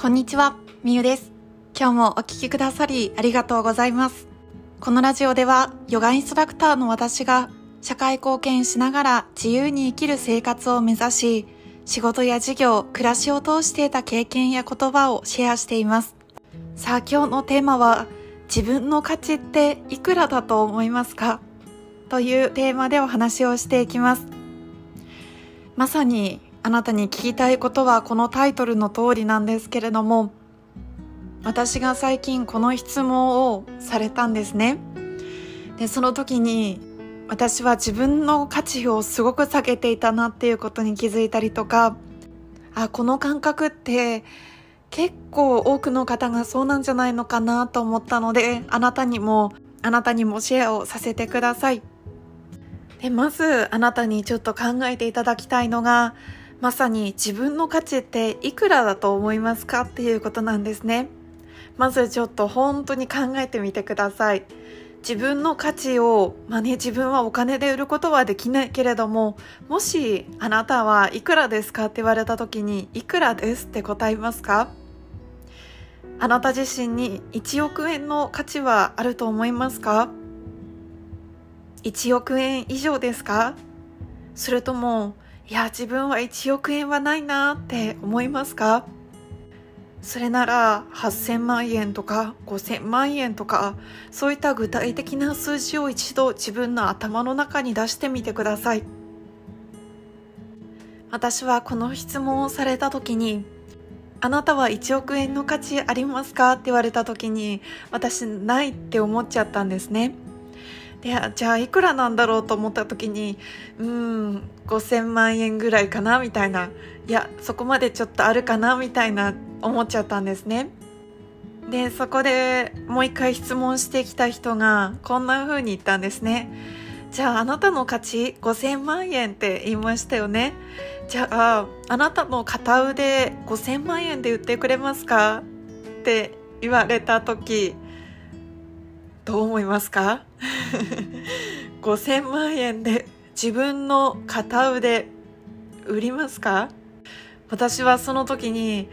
こんにちは、みゆです。今日もお聞きくださりありがとうございます。このラジオでは、ヨガインストラクターの私が、社会貢献しながら自由に生きる生活を目指し、仕事や事業、暮らしを通していた経験や言葉をシェアしています。さあ今日のテーマは、自分の価値っていくらだと思いますか？というテーマでお話をしていきます。まさにあなたに聞きたいことはこのタイトルの通りなんですけれども、私が最近この質問をされたんですね。で、その時に私は自分の価値をすごく下げていたなっていうことに気づいたりとか、あ、この感覚って結構多くの方がそうなんじゃないのかなと思ったので、あなたにも、あなたにもシェアをさせてください。で、まずあなたにちょっと考えていただきたいのが、まさに自分の価値っていくらだと思いますかっていうことなんですね。まずちょっと本当に考えてみてください。自分の価値を、まあね、自分はお金で売ることはできないけれども、もしあなたはいくらですかって言われた時に、いくらですって答えますか？あなた自身に1億円の価値はあると思いますか ?1 億円以上ですか？それとも、いや、自分は1億円はないなって思いますか？それなら8000万円とか5000万円とかそういった具体的な数字を一度自分の頭の中に出してみてください。私はこの質問をされた時にあなたは1億円の価値ありますか？って言われた時に私ないって思っちゃったんですね。でじゃあいくらなんだろうと思った時にうん5000万円ぐらいかなみたいな。いやそこまでちょっとあるかなみたいな思っちゃったんですね。でそこでもう一回質問してきた人がこんな風に言ったんですね。じゃああなたの価値5000万円って言いましたよね。じゃああなたの片腕5000万円で売ってくれますか？って言われた時どう思いますか？5000万円で自分の片腕売りますか？私はその時に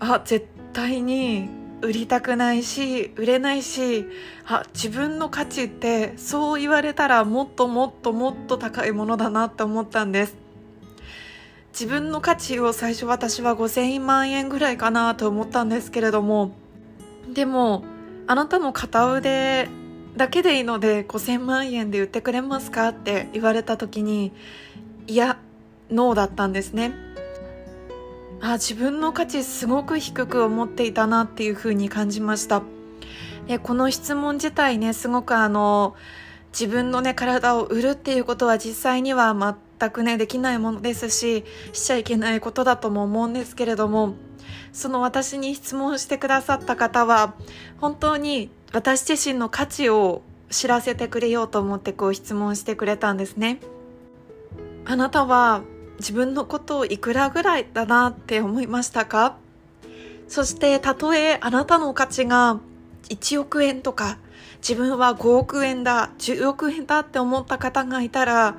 あ絶対に売りたくないし売れないしあ自分の価値ってそう言われたらもっともっともっと高いものだなって思ったんです。自分の価値を最初私は5000万円ぐらいかなと思ったんですけれどもでもあなたの片腕だけでいいので5000万円で売ってくれますか？って言われた時にいやノーだったんですね。あ自分の価値すごく低く思っていたなっていうふうに感じました。でこの質問自体ねすごくあの自分のね体を売るっていうことは実際には全くねできないものですししちゃいけないことだとも思うんですけれどもその私に質問してくださった方は本当に私自身の価値を知らせてくれようと思ってこう質問してくれたんですね。あなたは自分のことをいくらぐらいだなって思いましたか？そしてたとえあなたの価値が1億円とか自分は5億円だ10億円だって思った方がいたら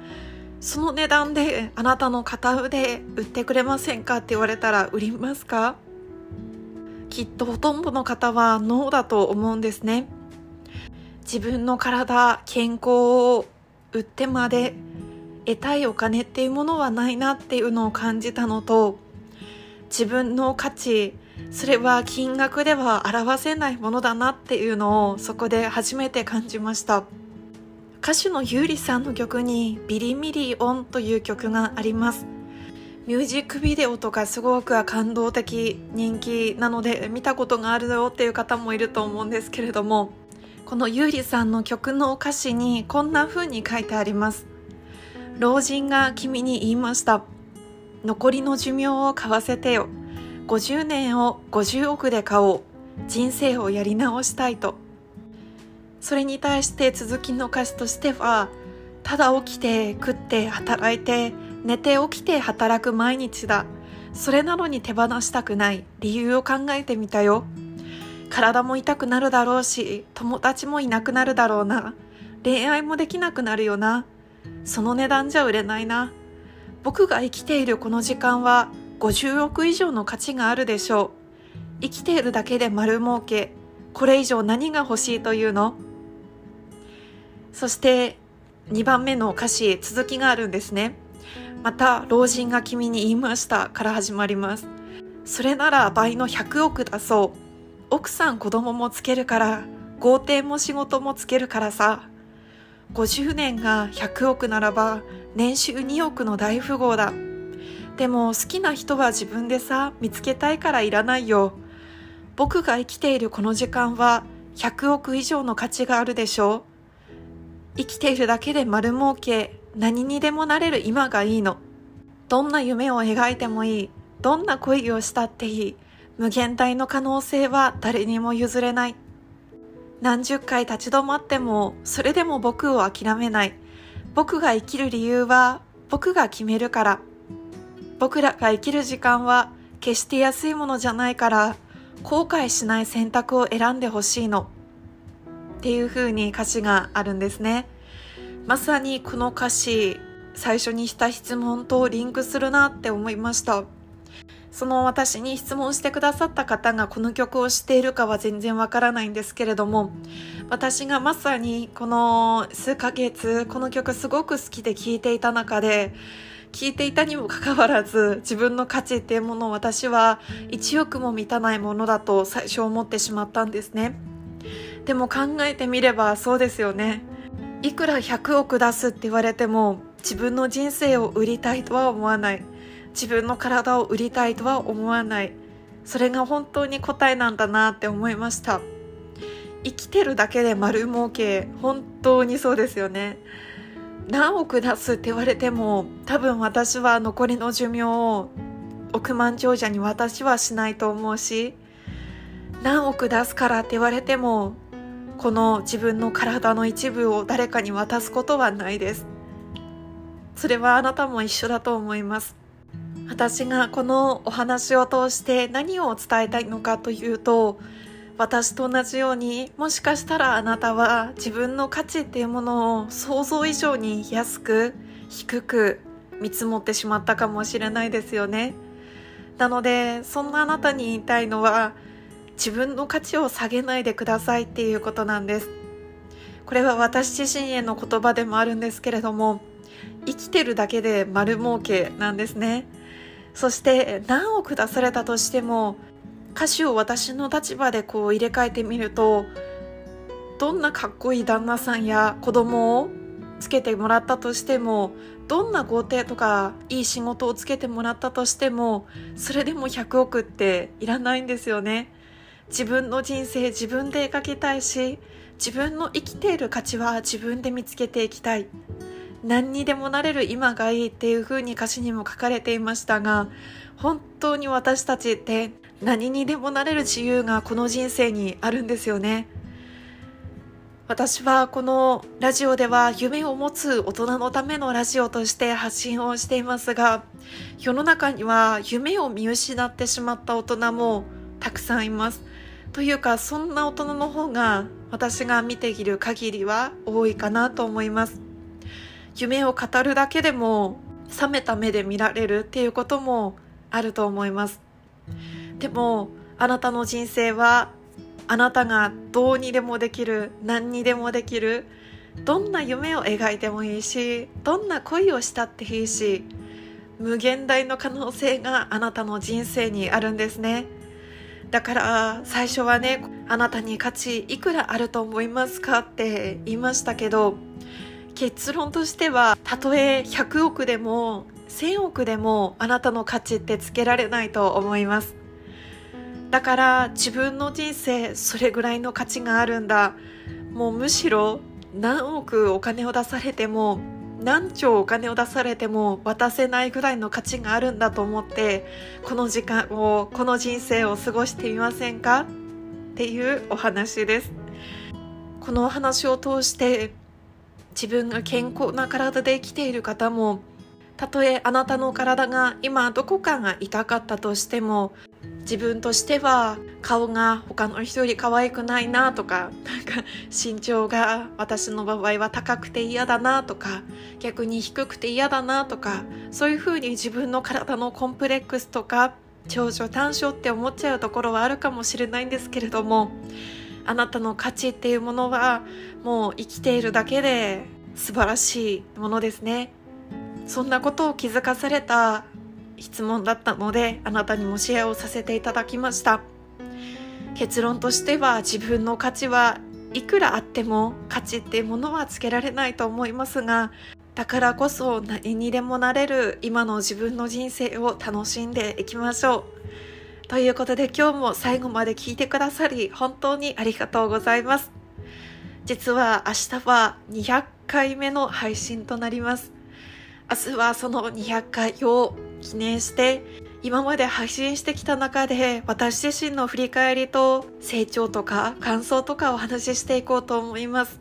その値段であなたの片腕売ってくれませんかって言われたら売りますか？きっとほとんどの方はノーだと思うんですね。自分の体健康を売ってまで得たいお金っていうものはないなっていうのを感じたのと自分の価値それは金額では表せないものだなっていうのをそこで初めて感じました。歌手のゆうりさんの曲にビリミリオンという曲があります。ミュージックビデオとかすごく感動的人気なので見たことがあるよっていう方もいると思うんですけれどもこのゆうりさんの曲の歌詞にこんな風に書いてあります。老人が君に言いました。残りの寿命を買わせてよ。50年を50億で買おう。人生をやり直したいと。それに対して続きの歌詞としてはただ起きて食って働いて寝て起きて働く毎日だ。それなのに手放したくない。理由を考えてみたよ。体も痛くなるだろうし友達もいなくなるだろうな。恋愛もできなくなるよな。その値段じゃ売れないな。僕が生きているこの時間は50億以上の価値があるでしょう。生きているだけで丸儲け。これ以上何が欲しいというの？そして2番目の歌詞続きがあるんですね。また老人が君に言いましたから始まります。それなら倍の100億出そう。奥さん子供もつけるから豪邸も仕事もつけるからさ。50年が100億ならば年収2億の大富豪だ。でも好きな人は自分でさ見つけたいからいらないよ。僕が生きているこの時間は100億以上の価値があるでしょう。生きているだけで丸儲け。何にでもなれる今がいいの。どんな夢を描いてもいい。どんな恋をしたっていい。無限大の可能性は誰にも譲れない。何十回立ち止まってもそれでも僕を諦めない。僕が生きる理由は僕が決めるから。僕らが生きる時間は決して安いものじゃないから後悔しない選択を選んでほしいの。っていう風に歌詞があるんですね。まさにこの歌詞最初にした質問とリンクするなって思いました。その私に質問してくださった方がこの曲を知っているかは全然わからないんですけれども私がまさにこの数ヶ月この曲すごく好きで聴いていた中で聞いていたにもかかわらず自分の価値っていうものを私は1億も満たないものだと最初思ってしまったんですね。でも考えてみればそうですよね。いくら100億出すって言われても自分の人生を売りたいとは思わない。自分の体を売りたいとは思わない。それが本当に答えなんだなって思いました。生きてるだけで丸儲け本当にそうですよね。何億出すって言われても多分私は残りの寿命を億万長者に私はしないと思うし何億出すからって言われてもこの自分の体の一部を誰かに渡すことはないです。それはあなたも一緒だと思います。私がこのお話を通して何を伝えたいのかというと私と同じようにもしかしたらあなたは自分の価値っていうものを想像以上に安く低く見積もってしまったかもしれないですよね。なのでそんなあなたに言いたいのは自分の価値を下げないでくださいっていうことなんです。これは私自身への言葉でもあるんですけれども生きてるだけで丸儲けなんですね。そして何億出されたとしても歌詞を私の立場でこう入れ替えてみるとどんなかっこいい旦那さんや子供をつけてもらったとしてもどんな豪邸とかいい仕事をつけてもらったとしてもそれでも100億っていらないんですよね。自分の人生自分で描きたいし自分の生きている価値は自分で見つけていきたい。何にでもなれる今がいいっていう風に歌詞にも書かれていましたが本当に私たちって何にでもなれる自由がこの人生にあるんですよね。私はこのラジオでは夢を持つ大人のためのラジオとして発信をしていますが世の中には夢を見失ってしまった大人もたくさんいます。というかそんな大人の方が私が見ている限りは多いかなと思います。夢を語るだけでも冷めた目で見られるっていうこともあると思います。でもあなたの人生はあなたがどうにでもできる何にでもできるどんな夢を描いてもいいしどんな恋をしたっていいし無限大の可能性があなたの人生にあるんですね。だから最初はねあなたに価値いくらあると思いますか？って言いましたけど結論としてはたとえ100億でも1000億でもあなたの価値ってつけられないと思います。だから自分の人生それぐらいの価値があるんだ。もうむしろ何億お金を出されても何兆お金を出されても渡せないぐらいの価値があるんだと思ってこの時間をこの人生を過ごしてみませんか？っていうお話です。このお話を通して自分が健康な体で生きている方もたとえあなたの体が今どこかが痛かったとしても自分としては顔が他の人より可愛くないなとかなんか身長が私の場合は高くて嫌だなとか逆に低くて嫌だなとかそういうふうに自分の体のコンプレックスとか長所短所って思っちゃうところはあるかもしれないんですけれどもあなたの価値っていうものはもう生きているだけで素晴らしいものですね。そんなことを気づかされた質問だったのであなたにもシェアをさせていただきました。結論としては自分の価値はいくらあっても価値っていうものはつけられないと思いますがだからこそ何にでもなれる今の自分の人生を楽しんでいきましょう。ということで今日も最後まで聞いてくださり本当にありがとうございます。実は明日は200回目の配信となります。明日はその200回を記念して今まで配信してきた中で私自身の振り返りと成長とか感想とかをお話ししていこうと思います。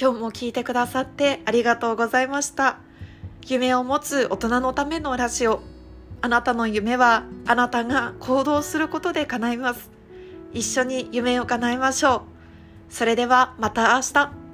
今日も聞いてくださってありがとうございました。夢を持つ大人のためのラジオ。あなたの夢はあなたが行動することで叶います。一緒に夢を叶えましょう。それではまた明日。